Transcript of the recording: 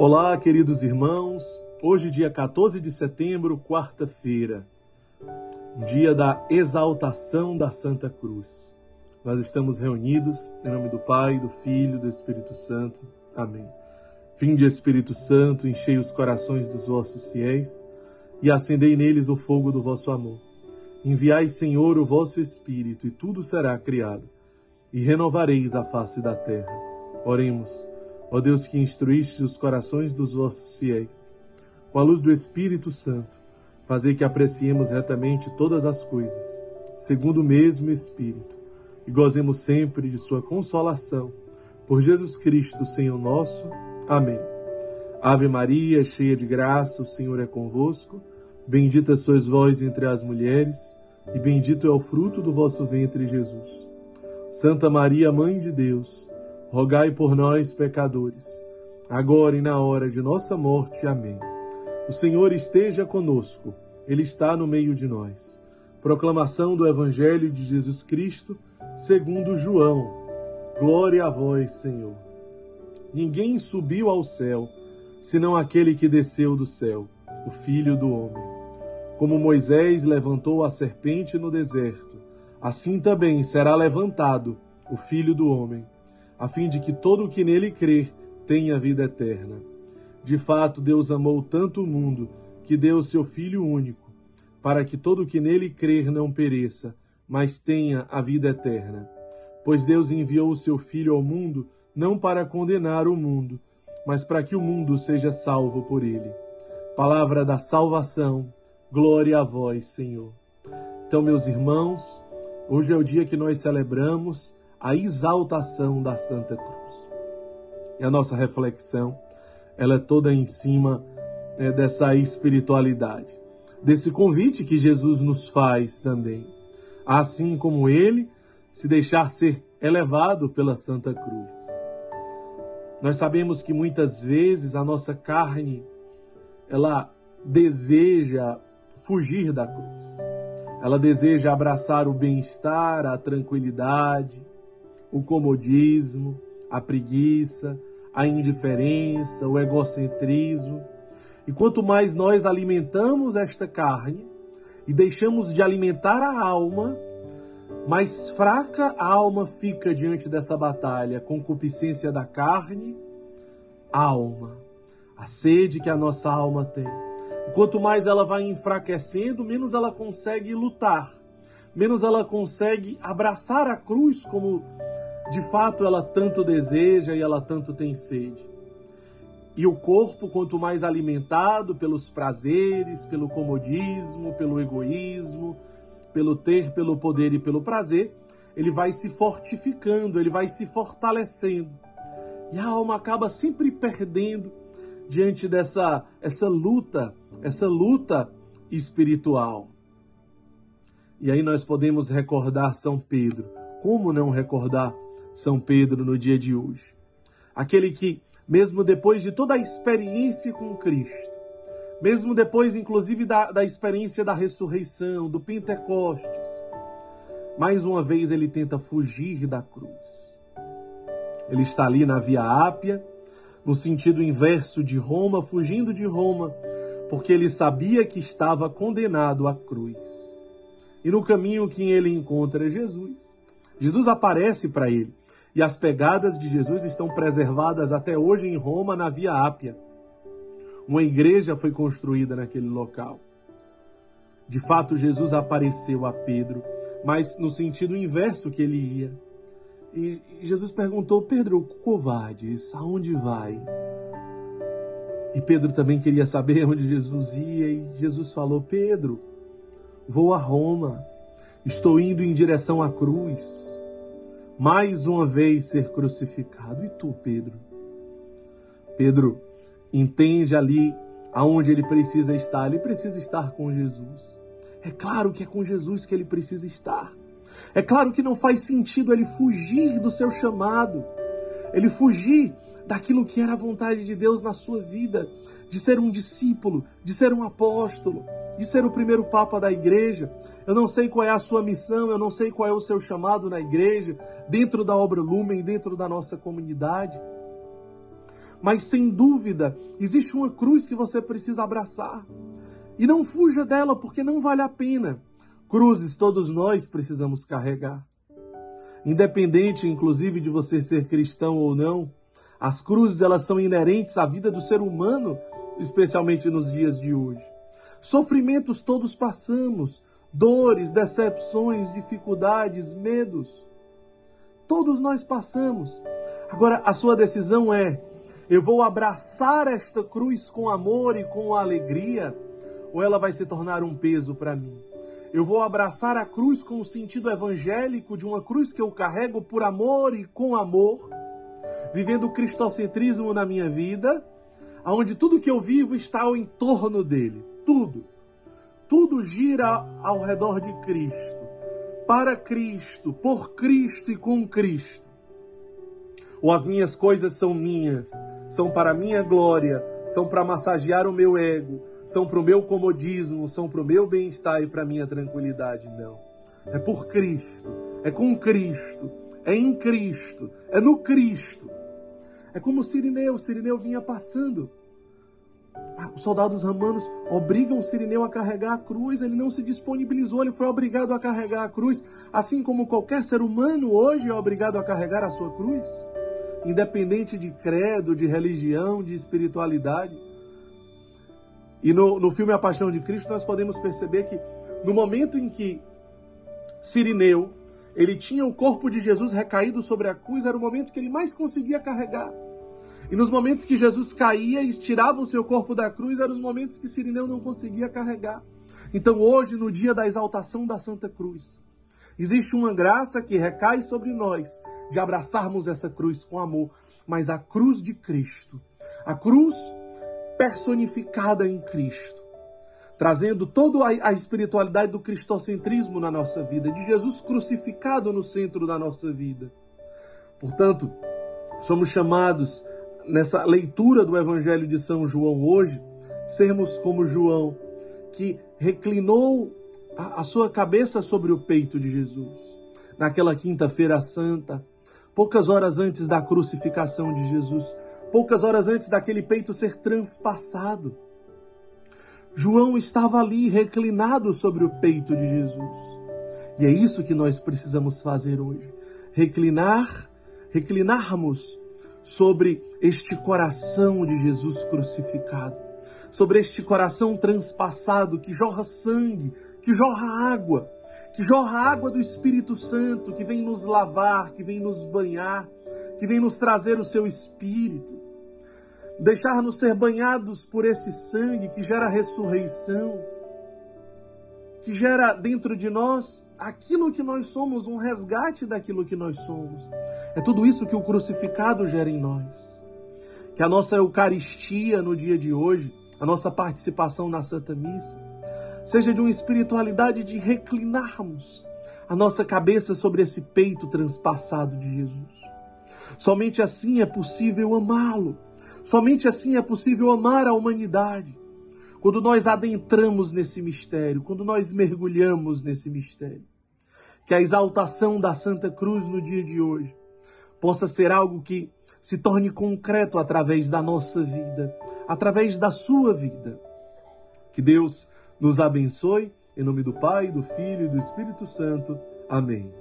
Olá, queridos irmãos. Hoje, dia 14 de setembro, quarta-feira, dia da exaltação da Santa Cruz. Nós estamos reunidos em nome do Pai, do Filho do Espírito Santo. Amém. Vinde, Espírito Santo, enchei os corações dos vossos fiéis e acendei neles o fogo do vosso amor. Enviai, Senhor, o vosso Espírito, e tudo será criado, e renovareis a face da terra. Oremos. Ó Deus que instruíste os corações dos vossos fiéis, com a luz do Espírito Santo, fazei que apreciemos retamente todas as coisas, segundo o mesmo Espírito, e gozemos sempre de sua consolação. Por Jesus Cristo, Senhor nosso. Amém. Ave Maria, cheia de graça, o Senhor é convosco. Bendita sois vós entre as mulheres, e bendito é o fruto do vosso ventre, Jesus. Santa Maria, Mãe de Deus, rogai por nós, pecadores, agora e na hora de nossa morte. Amém. O Senhor esteja conosco, Ele está no meio de nós. Proclamação do Evangelho de Jesus Cristo, segundo João. Glória a vós, Senhor. Ninguém subiu ao céu, senão aquele que desceu do céu, o Filho do Homem. Como Moisés levantou a serpente no deserto, assim também será levantado o Filho do Homem a fim de que todo o que nele crer tenha vida eterna. De fato, Deus amou tanto o mundo que deu seu Filho único, para que todo o que nele crer não pereça, mas tenha a vida eterna. Pois Deus enviou o seu Filho ao mundo não para condenar o mundo, mas para que o mundo seja salvo por ele. Palavra da salvação, glória a vós, Senhor. Então, meus irmãos, hoje é o dia que nós celebramos a exaltação da Santa Cruz. E a nossa reflexão, ela é toda em cima é, dessa espiritualidade, desse convite que Jesus nos faz também, assim como ele se deixar ser elevado pela Santa Cruz. Nós sabemos que muitas vezes a nossa carne, ela deseja fugir da cruz. Ela deseja abraçar o bem-estar, a tranquilidade, o comodismo, a preguiça, a indiferença, o egocentrismo. E quanto mais nós alimentamos esta carne e deixamos de alimentar a alma, mais fraca a alma fica diante dessa batalha, concupiscência da carne, alma, a sede que a nossa alma tem. E quanto mais ela vai enfraquecendo, menos ela consegue lutar, menos ela consegue abraçar a cruz como de fato ela tanto deseja e ela tanto tem sede. E o corpo, quanto mais alimentado pelos prazeres, pelo comodismo, pelo egoísmo, pelo ter, pelo poder e pelo prazer, ele vai se fortificando, ele vai se fortalecendo. E a alma acaba sempre perdendo diante dessa essa luta, essa luta espiritual. E aí nós podemos recordar São Pedro. Como não recordar são Pedro no dia de hoje. Aquele que, mesmo depois de toda a experiência com Cristo, mesmo depois, inclusive, da, da experiência da ressurreição, do Pentecostes, mais uma vez ele tenta fugir da cruz. Ele está ali na Via Ápia, no sentido inverso de Roma, fugindo de Roma, porque ele sabia que estava condenado à cruz. E no caminho que ele encontra Jesus, Jesus aparece para ele e as pegadas de Jesus estão preservadas até hoje em Roma, na Via Ápia. Uma igreja foi construída naquele local. De fato, Jesus apareceu a Pedro, mas no sentido inverso que ele ia. E Jesus perguntou: Pedro, covardes, aonde vai? E Pedro também queria saber onde Jesus ia, e Jesus falou: Pedro, vou a Roma, estou indo em direção à cruz mais uma vez ser crucificado. E tu, Pedro? Pedro entende ali aonde ele precisa estar. Ele precisa estar com Jesus. É claro que é com Jesus que ele precisa estar. É claro que não faz sentido ele fugir do seu chamado, ele fugir daquilo que era a vontade de Deus na sua vida, de ser um discípulo, de ser um apóstolo, de ser o primeiro papa da igreja. Eu não sei qual é a sua missão, eu não sei qual é o seu chamado na igreja, dentro da obra Lumen, dentro da nossa comunidade. mas sem dúvida existe uma cruz que você precisa abraçar. E não fuja dela, porque não vale a pena. Cruzes todos nós precisamos carregar. Independente, inclusive, de você ser cristão ou não, as cruzes elas são inerentes à vida do ser humano, especialmente nos dias de hoje. Sofrimentos todos passamos, dores, decepções, dificuldades, medos. Todos nós passamos. Agora, a sua decisão é: eu vou abraçar esta cruz com amor e com alegria, ou ela vai se tornar um peso para mim? Eu vou abraçar a cruz com o sentido evangélico de uma cruz que eu carrego por amor e com amor, vivendo o cristocentrismo na minha vida, onde tudo que eu vivo está ao entorno dele. Tudo. Tudo gira ao redor de Cristo, para Cristo, por Cristo e com Cristo. Ou as minhas coisas são minhas, são para minha glória, são para massagear o meu ego, são para o meu comodismo, são para o meu bem-estar e para a minha tranquilidade. Não. É por Cristo, é com Cristo, é em Cristo, é no Cristo. É como o Sirineu, o Sirineu vinha passando. Os soldados romanos obrigam Sirineu a carregar a cruz, ele não se disponibilizou, ele foi obrigado a carregar a cruz, assim como qualquer ser humano hoje é obrigado a carregar a sua cruz, independente de credo, de religião, de espiritualidade. E no, no filme A Paixão de Cristo nós podemos perceber que no momento em que Sirineu ele tinha o corpo de Jesus recaído sobre a cruz, era o momento que ele mais conseguia carregar. E nos momentos que Jesus caía e tirava o seu corpo da cruz, eram os momentos que Sirineu não conseguia carregar. Então hoje, no dia da exaltação da Santa Cruz, existe uma graça que recai sobre nós de abraçarmos essa cruz com amor, mas a cruz de Cristo, a cruz personificada em Cristo, trazendo toda a, espiritualidade do cristocentrismo na nossa vida, de Jesus crucificado no centro da nossa vida. Portanto, somos chamados nessa leitura do Evangelho de São João hoje, sermos como João, que reclinou a, a sua cabeça sobre o peito de Jesus. Naquela quinta-feira santa, poucas horas antes da crucificação de Jesus, poucas horas antes daquele peito ser transpassado. João estava ali reclinado sobre o peito de Jesus. E é isso que nós precisamos fazer hoje. Reclinar, reclinarmos sobre este coração de Jesus crucificado, sobre este coração transpassado que jorra sangue, que jorra água, que jorra água do Espírito Santo, que vem nos lavar, que vem nos banhar, que vem nos trazer o seu espírito, deixar-nos ser banhados por esse sangue que gera ressurreição, que gera dentro de nós aquilo que nós somos, um resgate daquilo que nós somos. É tudo isso que o crucificado gera em nós. Que a nossa Eucaristia no dia de hoje, a nossa participação na Santa Missa, seja de uma espiritualidade de reclinarmos a nossa cabeça sobre esse peito transpassado de Jesus. Somente assim é possível amá-lo. Somente assim é possível amar a humanidade. Quando nós adentramos nesse mistério, quando nós mergulhamos nesse mistério. Que a exaltação da Santa Cruz no dia de hoje possa ser algo que se torne concreto através da nossa vida, através da sua vida. Que Deus nos abençoe, em nome do Pai, do Filho e do Espírito Santo. Amém.